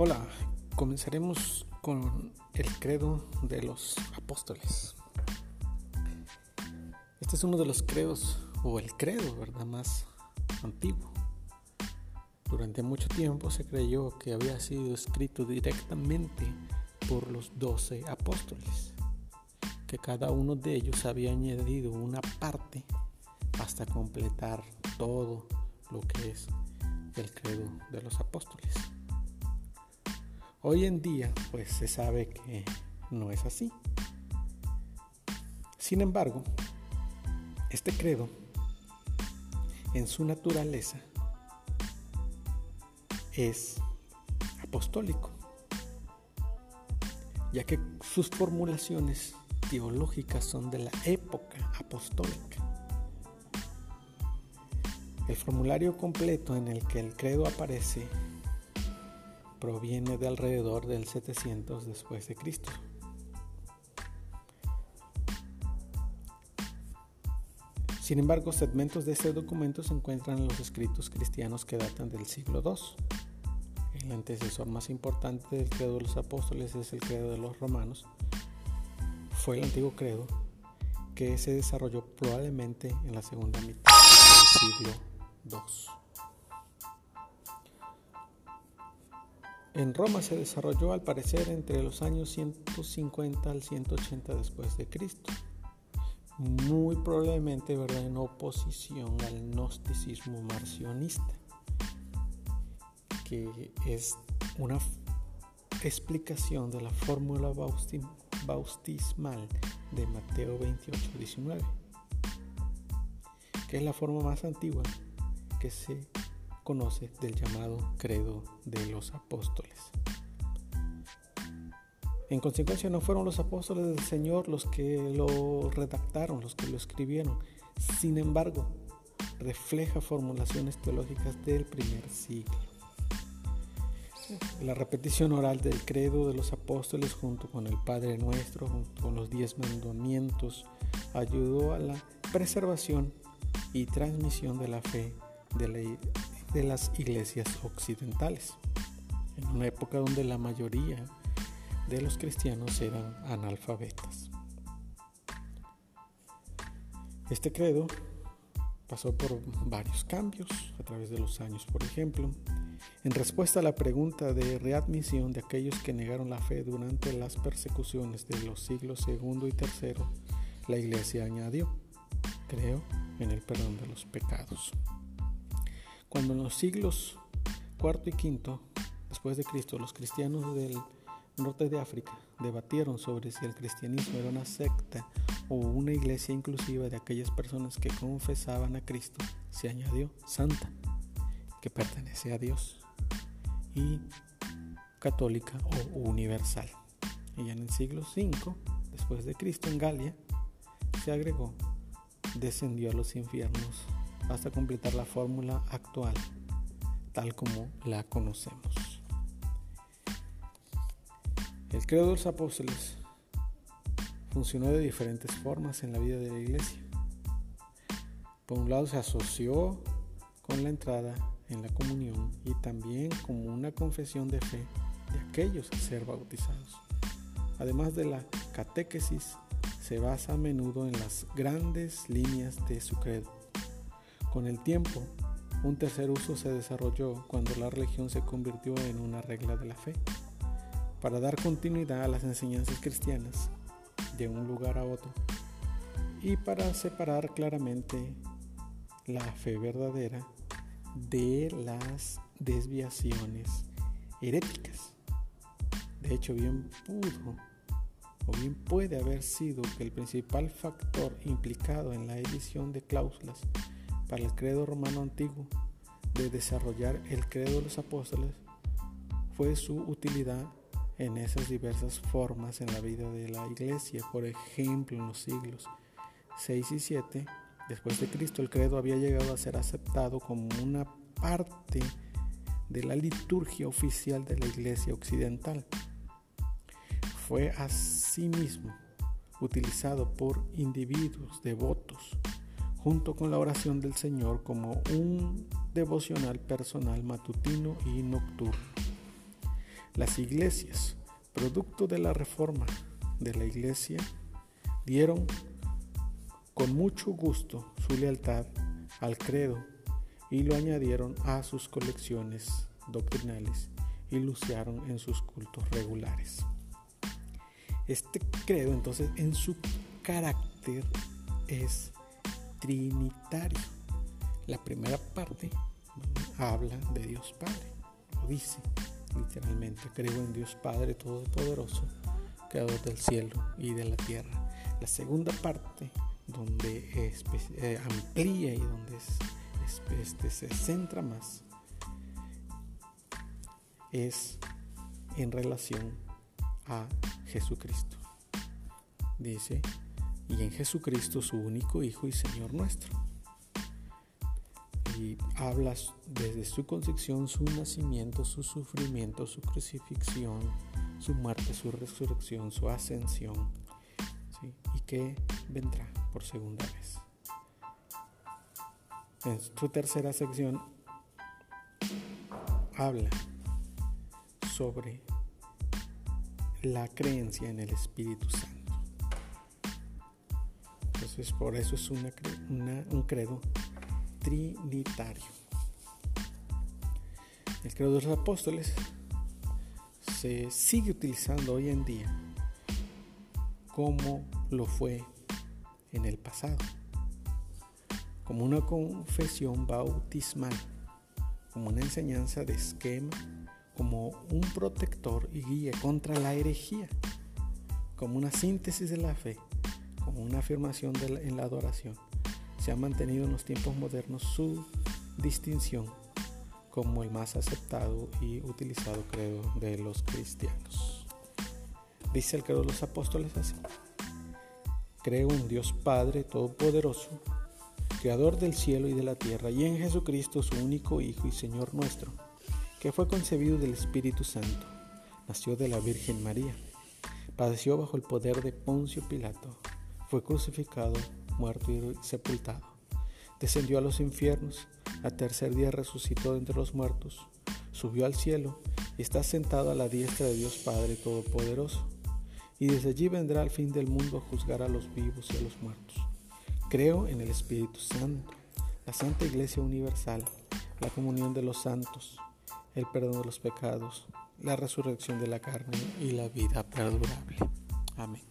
Hola, comenzaremos con el credo de los apóstoles. Este es uno de los credos, o el credo, ¿verdad?, más antiguo. Durante mucho tiempo se creyó que había sido escrito directamente por los doce apóstoles, que cada uno de ellos había añadido una parte hasta completar todo lo que es el credo de los apóstoles. Hoy en día, pues se sabe que no es así. Sin embargo, este credo, en su naturaleza, es apostólico, ya que sus formulaciones teológicas son de la época apostólica. El formulario completo en el que el credo aparece proviene de alrededor del 700 después de Cristo. Sin embargo, segmentos de este documento se encuentran en los escritos cristianos que datan del siglo II. El antecesor más importante del credo de los apóstoles es el credo de los romanos. Fue el antiguo credo que se desarrolló probablemente en la segunda mitad del siglo II. En Roma se desarrolló al parecer entre los años 150 al 180 después de Cristo, muy probablemente ¿verdad? en oposición al gnosticismo marcionista, que es una explicación de la fórmula bautismal de Mateo 28, 19, que es la forma más antigua que se conoce del llamado credo de los apóstoles. En consecuencia no fueron los apóstoles del Señor los que lo redactaron, los que lo escribieron. Sin embargo, refleja formulaciones teológicas del primer siglo. La repetición oral del credo de los apóstoles junto con el Padre Nuestro, junto con los diez mandamientos, ayudó a la preservación y transmisión de la fe de la de las iglesias occidentales, en una época donde la mayoría de los cristianos eran analfabetas. Este credo pasó por varios cambios a través de los años. Por ejemplo, en respuesta a la pregunta de readmisión de aquellos que negaron la fe durante las persecuciones de los siglos segundo y tercero, la iglesia añadió, creo en el perdón de los pecados. Cuando en los siglos IV y V después de Cristo los cristianos del norte de África debatieron sobre si el cristianismo era una secta o una iglesia inclusiva de aquellas personas que confesaban a Cristo, se añadió santa, que pertenece a Dios, y católica o universal. Y en el siglo V después de Cristo en Galia se agregó descendió a los infiernos hasta completar la fórmula actual, tal como la conocemos. El credo de los apóstoles funcionó de diferentes formas en la vida de la iglesia. Por un lado se asoció con la entrada en la comunión y también como una confesión de fe de aquellos a ser bautizados. Además de la catequesis, se basa a menudo en las grandes líneas de su credo con el tiempo, un tercer uso se desarrolló cuando la religión se convirtió en una regla de la fe, para dar continuidad a las enseñanzas cristianas de un lugar a otro y para separar claramente la fe verdadera de las desviaciones heréticas. De hecho, bien pudo o bien puede haber sido que el principal factor implicado en la edición de cláusulas para el credo romano antiguo de desarrollar el credo de los apóstoles fue su utilidad en esas diversas formas en la vida de la iglesia. Por ejemplo, en los siglos 6 y 7 después de Cristo, el credo había llegado a ser aceptado como una parte de la liturgia oficial de la iglesia occidental. Fue asimismo utilizado por individuos devotos junto con la oración del Señor como un devocional personal matutino y nocturno. Las iglesias, producto de la reforma de la iglesia, dieron con mucho gusto su lealtad al credo y lo añadieron a sus colecciones doctrinales y lo usaron en sus cultos regulares. Este credo entonces en su carácter es trinitario. La primera parte habla de Dios Padre, lo dice literalmente, creo en Dios Padre Todopoderoso, Creador del cielo y de la tierra. La segunda parte, donde eh, amplía y donde este, se centra más, es en relación a Jesucristo. Dice, y en Jesucristo su único Hijo y Señor nuestro. Y hablas desde su concepción, su nacimiento, su sufrimiento, su crucifixión, su muerte, su resurrección, su ascensión, y que vendrá por segunda vez. En su tercera sección habla sobre la creencia en el Espíritu Santo. Entonces, por eso es un credo trinitario. El credo de los apóstoles se sigue utilizando hoy en día como lo fue en el pasado, como una confesión bautismal, como una enseñanza de esquema como un protector y guía contra la herejía, como una síntesis de la fe, una afirmación en la adoración. Se ha mantenido en los tiempos modernos su distinción como el más aceptado y utilizado credo de los cristianos. Dice el credo de los apóstoles así. Creo en Dios Padre Todopoderoso, Creador del cielo y de la tierra, y en Jesucristo, su único Hijo y Señor nuestro que fue concebido del Espíritu Santo, nació de la Virgen María, padeció bajo el poder de Poncio Pilato, fue crucificado, muerto y sepultado, descendió a los infiernos, a tercer día resucitó entre los muertos, subió al cielo y está sentado a la diestra de Dios Padre Todopoderoso, y desde allí vendrá al fin del mundo a juzgar a los vivos y a los muertos. Creo en el Espíritu Santo, la Santa Iglesia Universal, la comunión de los santos, el perdón de los pecados, la resurrección de la carne y la vida perdurable. Amén.